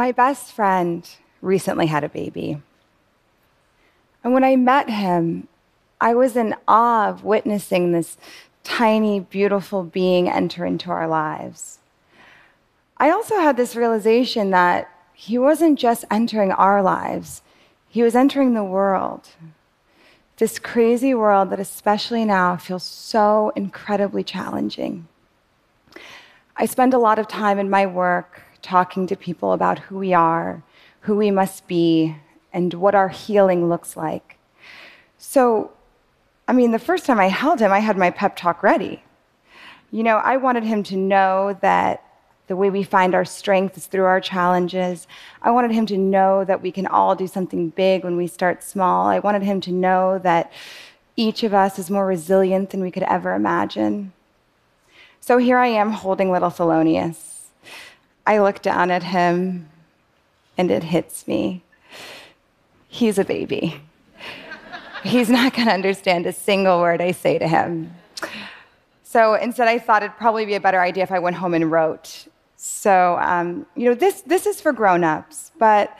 My best friend recently had a baby. And when I met him, I was in awe of witnessing this tiny, beautiful being enter into our lives. I also had this realization that he wasn't just entering our lives, he was entering the world. This crazy world that, especially now, feels so incredibly challenging. I spend a lot of time in my work talking to people about who we are, who we must be, and what our healing looks like. So, I mean, the first time I held him, I had my pep talk ready. You know, I wanted him to know that the way we find our strength is through our challenges. I wanted him to know that we can all do something big when we start small. I wanted him to know that each of us is more resilient than we could ever imagine. So here I am holding little Thelonious. I look down at him and it hits me. He's a baby. He's not going to understand a single word I say to him. So instead, I thought it'd probably be a better idea if I went home and wrote. So, um, you know, this, this is for grown ups, but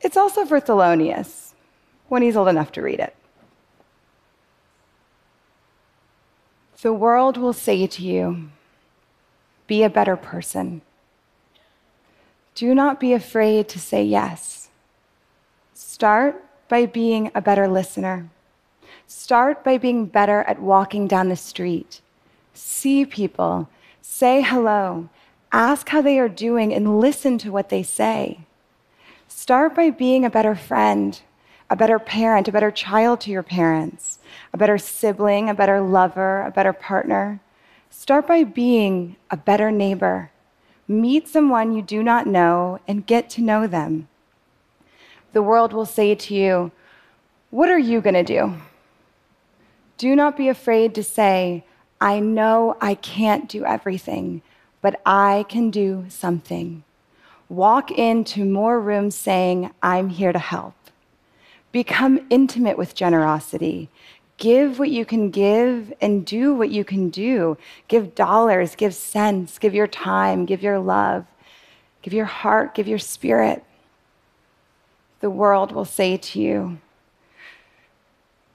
it's also for Thelonious when he's old enough to read it. The world will say to you, be a better person. Do not be afraid to say yes. Start by being a better listener. Start by being better at walking down the street. See people, say hello, ask how they are doing, and listen to what they say. Start by being a better friend, a better parent, a better child to your parents, a better sibling, a better lover, a better partner. Start by being a better neighbor. Meet someone you do not know and get to know them the world will say to you, What are you going to do? Do not be afraid to say, I know I can't do everything, but I can do something. Walk into more rooms saying, I'm here to help. Become intimate with generosity. Give what you can give and do what you can do. Give dollars, give cents, give your time, give your love, give your heart, give your spirit the world will say to you,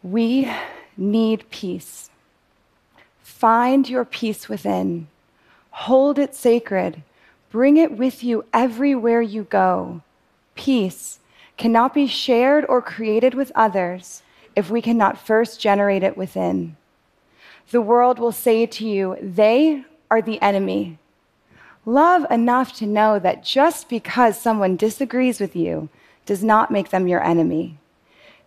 We need peace. Find your peace within, hold it sacred, bring it with you everywhere you go. Peace cannot be shared or created with others if we cannot first generate it within. The world will say to you, They are the enemy. Love enough to know that just because someone disagrees with you does not make them your enemy.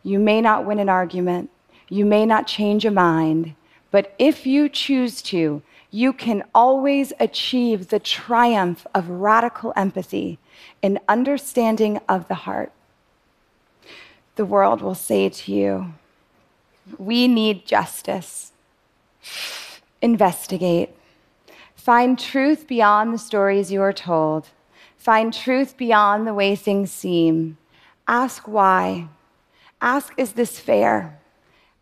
You may not win an argument, you may not change a mind, but if you choose to, you can always achieve the triumph of radical empathy and understanding of the heart. The world will say to you, We need justice. Investigate. Find truth beyond the stories you are told. Find truth beyond the way things seem. Ask why. Ask, is this fair?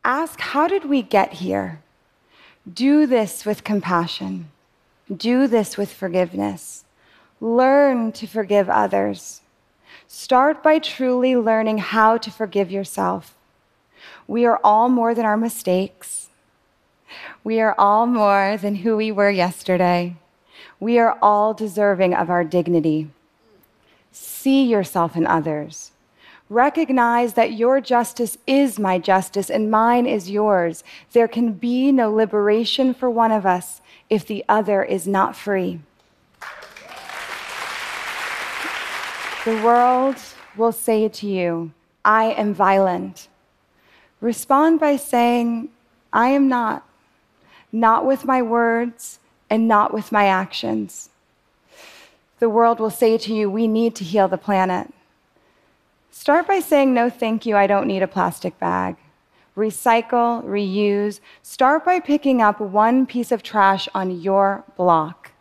Ask, how did we get here? Do this with compassion. Do this with forgiveness. Learn to forgive others. Start by truly learning how to forgive yourself. We are all more than our mistakes. We are all more than who we were yesterday. We are all deserving of our dignity. See yourself in others. Recognize that your justice is my justice and mine is yours. There can be no liberation for one of us if the other is not free. The world will say to you, I am violent. Respond by saying, I am not, not with my words and not with my actions. The world will say to you, We need to heal the planet. Start by saying, No, thank you, I don't need a plastic bag. Recycle, reuse. Start by picking up one piece of trash on your block.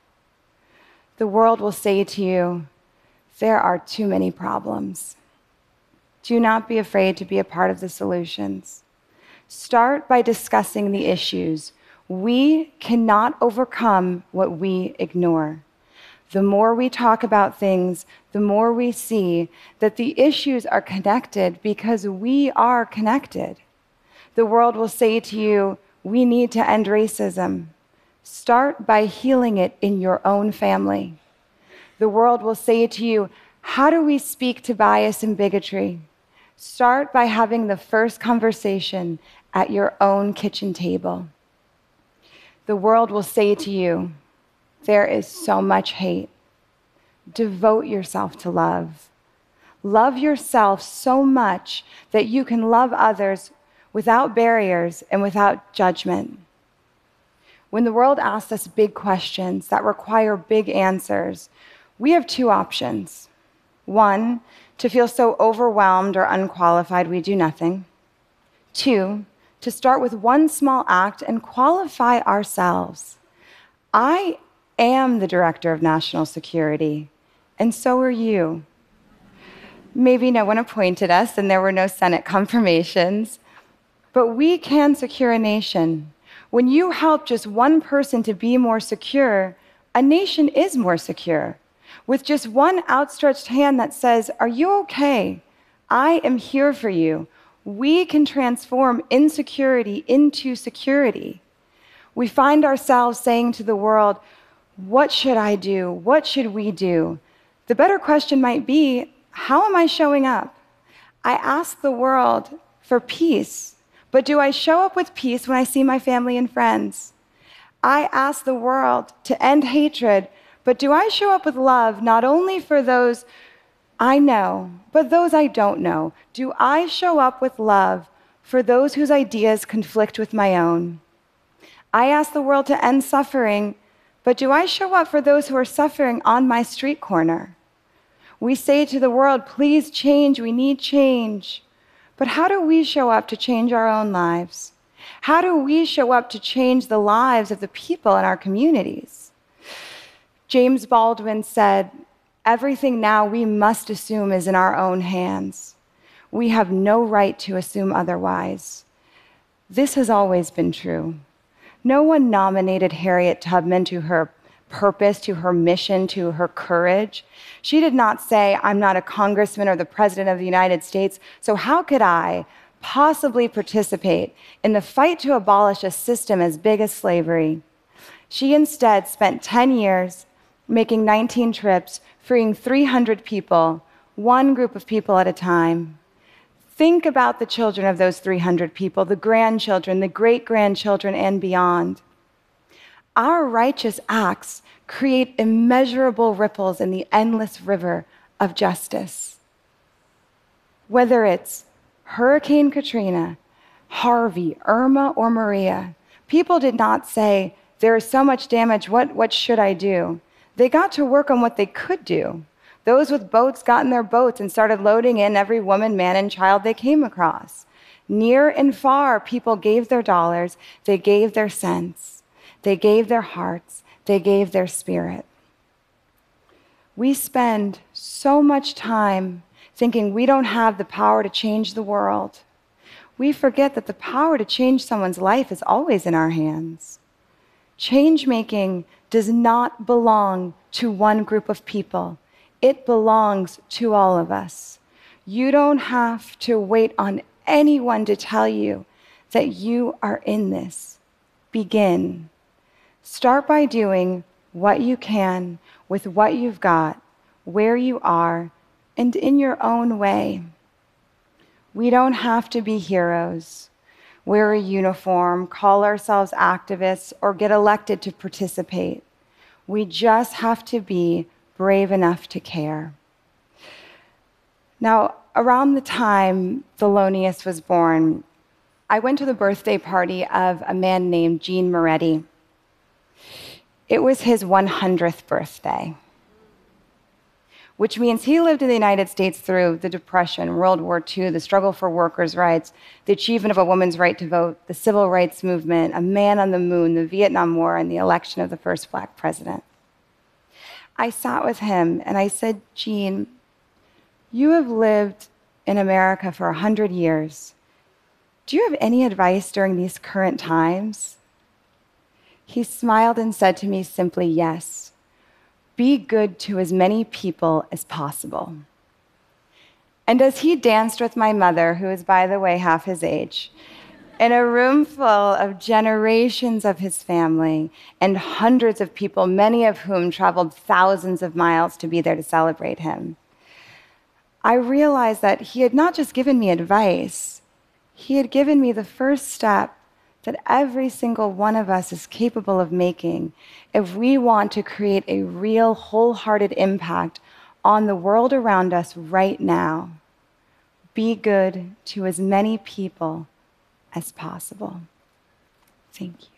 The world will say to you, There are too many problems. Do not be afraid to be a part of the solutions. Start by discussing the issues. We cannot overcome what we ignore. the more we talk about things, the more we see that the issues are connected because we are connected. The world will say to you, We need to end racism. Start by healing it in your own family. The world will say to you, How do we speak to bias and bigotry? Start by having the first conversation at your own kitchen table. The world will say to you, There is so much hate. Devote yourself to love. Love yourself so much that you can love others without barriers and without judgment. When the world asks us big questions that require big answers, we have two options. One, to feel so overwhelmed or unqualified we do nothing. Two, to start with one small act and qualify ourselves. I am the director of national security, and so are you. Maybe no one appointed us and there were no Senate confirmations, but we can secure a nation. When you help just one person to be more secure, a nation is more secure. With just one outstretched hand that says, Are you okay? I am here for you we can transform insecurity into security. We find ourselves saying to the world, What should I do? What should we do? The better question might be, How am I showing up? I ask the world for peace, but do I show up with peace when I see my family and friends? I ask the world to end hatred, but do I show up with love not only for those I know, but those I don't know, do I show up with love for those whose ideas conflict with my own? I ask the world to end suffering, but do I show up for those who are suffering on my street corner? We say to the world, please change, we need change. But how do we show up to change our own lives? How do we show up to change the lives of the people in our communities? James Baldwin said, Everything now we must assume is in our own hands. We have no right to assume otherwise. This has always been true. No one nominated Harriet Tubman to her purpose, to her mission, to her courage. She did not say, I'm not a congressman or the president of the United States, so how could I possibly participate in the fight to abolish a system as big as slavery? She instead spent 10 years making 19 trips freeing 300 people, one group of people at a time. Think about the children of those 300 people, the grandchildren, the great grandchildren, and beyond. Our righteous acts create immeasurable ripples in the endless river of justice. Whether it's Hurricane Katrina, Harvey, Irma, or Maria, people did not say, There is so much damage, what, what should I do? They got to work on what they could do. Those with boats got in their boats and started loading in every woman, man, and child they came across. Near and far, people gave their dollars, they gave their cents, they gave their hearts, they gave their spirit. We spend so much time thinking we don't have the power to change the world. We forget that the power to change someone's life is always in our hands. Change making does not belong to one group of people, it belongs to all of us. You don't have to wait on anyone to tell you that you are in this. Begin. Start by doing what you can with what you've got, where you are, and in your own way. We don't have to be heroes wear a uniform, call ourselves activists, or get elected to participate. We just have to be brave enough to care. Now, around the time Thelonious was born, I went to the birthday party of a man named Gene Moretti. It was his 100th birthday which means he lived in the United States through the Depression, World War II, the struggle for workers' rights, the achievement of a woman's right to vote, the civil rights movement, a man on the moon, the Vietnam War, and the election of the first black president. I sat with him and I said, Gene, you have lived in America for 100 years. Do you have any advice during these current times? He smiled and said to me simply, Yes. Be good to as many people as possible. And as he danced with my mother, who is, by the way, half his age, in a room full of generations of his family and hundreds of people, many of whom traveled thousands of miles to be there to celebrate him, I realized that he had not just given me advice, he had given me the first step that every single one of us is capable of making if we want to create a real, wholehearted impact on the world around us right now. Be good to as many people as possible. Thank you.